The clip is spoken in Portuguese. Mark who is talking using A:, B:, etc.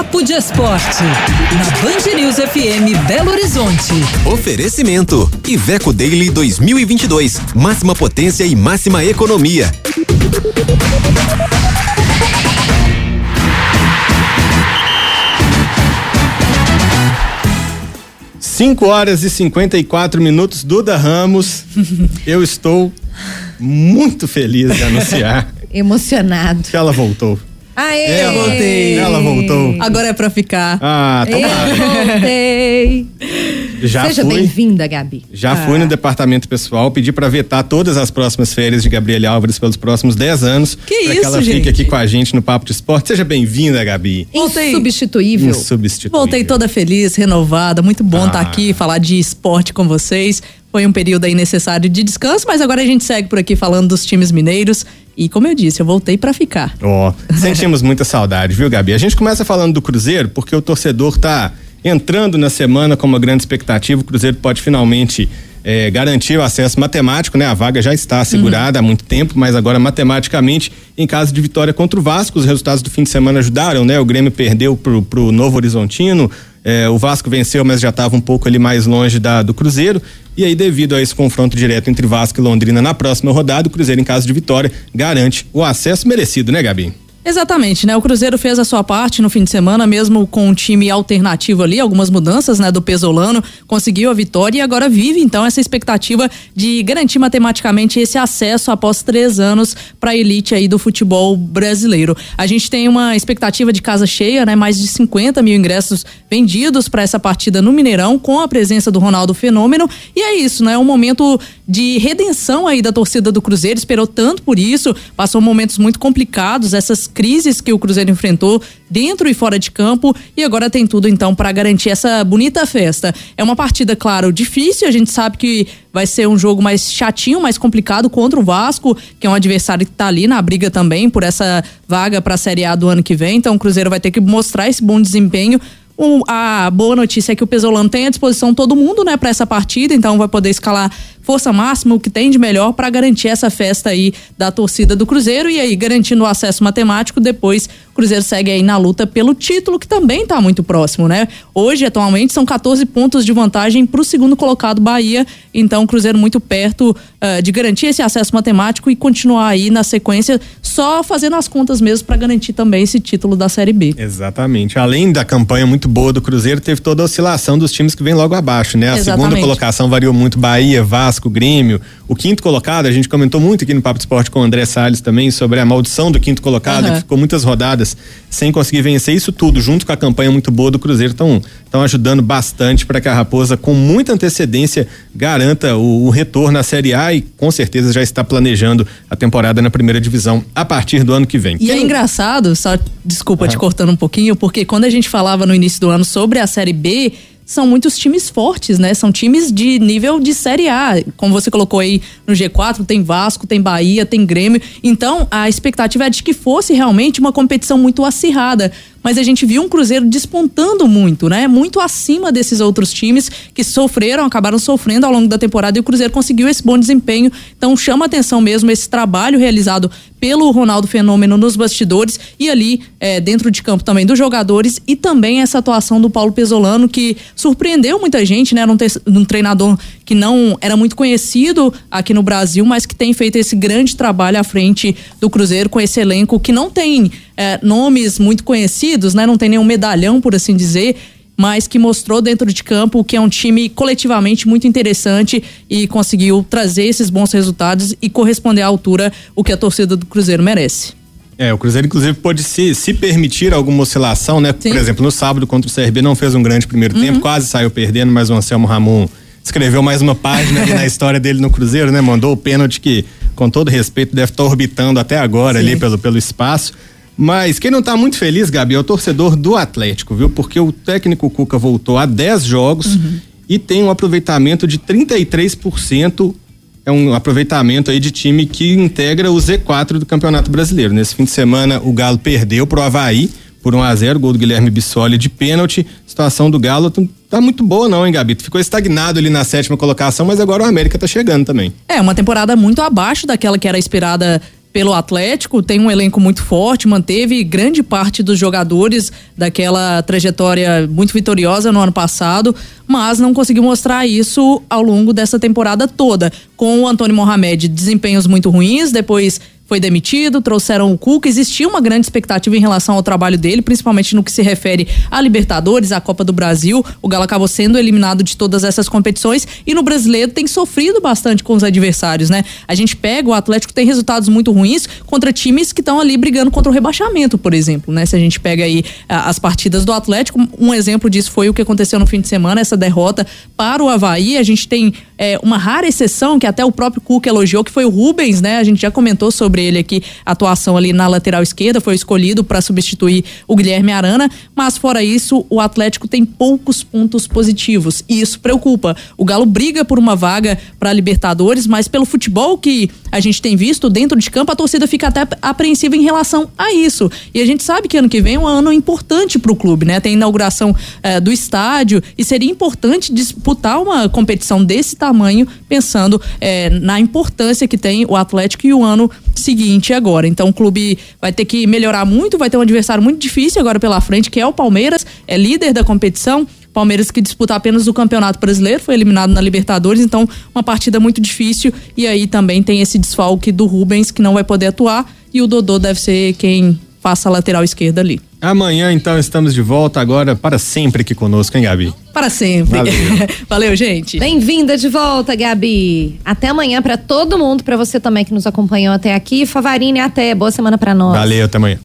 A: Papo de Esporte, na Band News FM Belo Horizonte.
B: Oferecimento: Iveco Daily 2022. Máxima potência e máxima economia.
C: 5 horas e 54 minutos, Duda Ramos. Eu estou muito feliz de anunciar.
D: Emocionado.
C: Que ela voltou.
D: Aê!
C: Ela,
A: voltei.
C: Ela voltou.
A: Agora é pra ficar.
C: Ah,
D: Eu
C: tomara.
D: voltei.
C: Já
D: Seja
C: fui.
D: bem-vinda, Gabi.
C: Já fui no departamento pessoal, pedi para vetar todas as próximas férias de Gabriele Álvares pelos próximos 10 anos.
A: Que
C: pra
A: isso,
C: que ela
A: gente?
C: fique aqui com a gente no Papo de Esporte. Seja bem-vinda, Gabi.
A: Voltei.
D: Insubstituível.
C: Insubstituível.
A: Voltei toda feliz, renovada. Muito bom
C: Ah.
A: estar aqui, falar de esporte com vocês. Foi um período aí necessário de descanso, mas agora a gente segue por aqui falando dos times mineiros. E como eu disse, eu voltei pra ficar.
C: Ó, sentimos muita saudade, viu, Gabi? A gente começa falando do Cruzeiro porque o torcedor tá entrando na semana com uma grande expectativa. O Cruzeiro pode finalmente eh, garantir o acesso matemático, né? A vaga já está assegurada há muito tempo, mas agora matematicamente, em caso de vitória contra o Vasco, os resultados do fim de semana ajudaram, né? O Grêmio perdeu pro, pro Novo Horizontino. Eh, o Vasco venceu, mas já estava um pouco ali mais longe da, do Cruzeiro. E aí, devido a esse confronto direto entre Vasco e Londrina na próxima rodada, o Cruzeiro, em caso de vitória, garante o acesso merecido, né, Gabi?
A: Exatamente, né? O Cruzeiro fez a sua parte no fim de semana, mesmo com um time alternativo ali, algumas mudanças, né, do Pesolano, conseguiu a vitória e agora vive então essa expectativa de garantir matematicamente esse acesso após três anos para a elite aí do futebol brasileiro. A gente tem uma expectativa de casa cheia, né? Mais de 50 mil ingressos vendidos para essa partida no Mineirão, com a presença do Ronaldo Fenômeno. E é isso, né? Um momento de redenção aí da torcida do Cruzeiro, esperou tanto por isso, passou momentos muito complicados, essas crises que o Cruzeiro enfrentou dentro e fora de campo. E agora tem tudo então para garantir essa bonita festa. É uma partida, claro, difícil, a gente sabe que vai ser um jogo mais chatinho, mais complicado contra o Vasco, que é um adversário que tá ali na briga também por essa vaga para a Série A do ano que vem, então o Cruzeiro vai ter que mostrar esse bom desempenho. A boa notícia é que o Pesolano tem à disposição todo mundo, né, para essa partida, então vai poder escalar força máxima, o que tem de melhor para garantir essa festa aí da torcida do Cruzeiro e aí garantindo o acesso matemático, depois o Cruzeiro segue aí na luta pelo título, que também tá muito próximo, né? Hoje, atualmente, são 14 pontos de vantagem para o segundo colocado Bahia, então o Cruzeiro muito perto eh, de garantir esse acesso matemático e continuar aí na sequência, só fazendo as contas mesmo para garantir também esse título da Série B.
C: Exatamente. Além da campanha muito boa do Cruzeiro, teve toda a oscilação dos times que vem logo abaixo, né? A segunda
A: Exatamente.
C: colocação variou muito Bahia, Vasco, Grêmio. O quinto colocado, a gente comentou muito aqui no Papo de Esporte com o André Salles também sobre a maldição do quinto colocado,
A: Aham.
C: que ficou muitas rodadas sem conseguir vencer isso tudo, junto com a campanha muito boa do Cruzeiro, estão estão ajudando bastante para que a Raposa, com muita antecedência, garanta o, o retorno à Série A e com certeza já está planejando a temporada na primeira divisão a partir do ano que vem.
A: E é engraçado, só desculpa te cortando um pouquinho, porque quando a gente falava no início do ano sobre a Série B, são muitos times fortes, né? São times de nível de Série A. Como você colocou aí no G4, tem Vasco, tem Bahia, tem Grêmio. Então, a expectativa é de que fosse realmente uma competição muito acirrada. Mas a gente viu um Cruzeiro despontando muito, né? Muito acima desses outros times que sofreram, acabaram sofrendo ao longo da temporada e o Cruzeiro conseguiu esse bom desempenho. Então chama atenção mesmo esse trabalho realizado pelo Ronaldo Fenômeno nos bastidores e ali eh, dentro de campo também dos jogadores e também essa atuação do Paulo Pesolano que surpreendeu muita gente, né? Era um, um treinador que não era muito conhecido aqui no Brasil, mas que tem feito esse grande trabalho à frente do Cruzeiro com esse elenco que não tem eh, nomes muito conhecidos, né? Não tem nenhum medalhão, por assim dizer, mas que mostrou dentro de campo que é um time coletivamente muito interessante e conseguiu trazer esses bons resultados e corresponder à altura o que a torcida do Cruzeiro merece.
C: É, o Cruzeiro, inclusive, pode se, se permitir alguma oscilação, né?
A: Sim.
C: Por exemplo, no sábado contra o CRB não fez um grande primeiro tempo, quase saiu perdendo, mas o Anselmo Ramon escreveu mais uma página na história dele no Cruzeiro, né? Mandou o pênalti que, com todo respeito, deve estar orbitando até agora
A: Sim.
C: ali pelo, pelo espaço. Mas quem não tá muito feliz, Gabi, é o torcedor do Atlético, viu? Porque o técnico Cuca voltou a 10 jogos e tem um aproveitamento de 33%. É um aproveitamento aí de time que integra o Z4 do Campeonato Brasileiro. Nesse fim de semana, o Galo perdeu pro Havaí por 1 a 0 gol do Guilherme Bissoli de pênalti. Situação do Galo tá muito boa não, hein, Gabi? Ficou estagnado ali na sétima colocação, mas agora o América tá chegando também.
A: É, uma temporada muito abaixo daquela que era esperada pelo Atlético, tem um elenco muito forte, manteve grande parte dos jogadores daquela trajetória muito vitoriosa no ano passado, mas não conseguiu mostrar isso ao longo dessa temporada toda. Com o Antônio Mohamed, desempenhos muito ruins, depois foi demitido, trouxeram o Cuca. Existia uma grande expectativa em relação ao trabalho dele, principalmente no que se refere a Libertadores, à Copa do Brasil. O Galo acabou sendo eliminado de todas essas competições e no brasileiro tem sofrido bastante com os adversários, né? A gente pega, o Atlético tem resultados muito ruins contra times que estão ali brigando contra o rebaixamento, por exemplo, né? Se a gente pega aí as partidas do Atlético, um exemplo disso foi o que aconteceu no fim de semana, essa derrota para o Havaí. A gente tem é, uma rara exceção que até o próprio Cuca elogiou, que foi o Rubens, né? A gente já comentou sobre ele aqui, atuação ali na lateral esquerda, foi escolhido para substituir o Guilherme Arana, mas fora isso, o Atlético tem poucos pontos positivos e isso preocupa. O Galo briga por uma vaga para Libertadores, mas pelo futebol que a gente tem visto dentro de campo, a torcida fica até apreensiva em relação a isso. E a gente sabe que ano que vem é um ano importante para o clube, né? Tem inauguração eh, do estádio e seria importante disputar uma competição desse tamanho, pensando eh, na importância que tem o Atlético e o ano seguinte agora. Então o clube vai ter que melhorar muito, vai ter um adversário muito difícil agora pela frente, que é o Palmeiras, é líder da competição. Palmeiras que disputa apenas o Campeonato Brasileiro, foi eliminado na Libertadores, então uma partida muito difícil. E aí também tem esse desfalque do Rubens, que não vai poder atuar, e o Dodô deve ser quem faça a lateral esquerda ali.
C: Amanhã, então, estamos de volta agora para sempre aqui conosco, hein, Gabi?
A: Para sempre. Valeu, Valeu gente.
D: Bem-vinda de volta, Gabi. Até amanhã para todo mundo, para você também que nos acompanhou até aqui. Favarini, até. Boa semana para nós.
C: Valeu, até amanhã.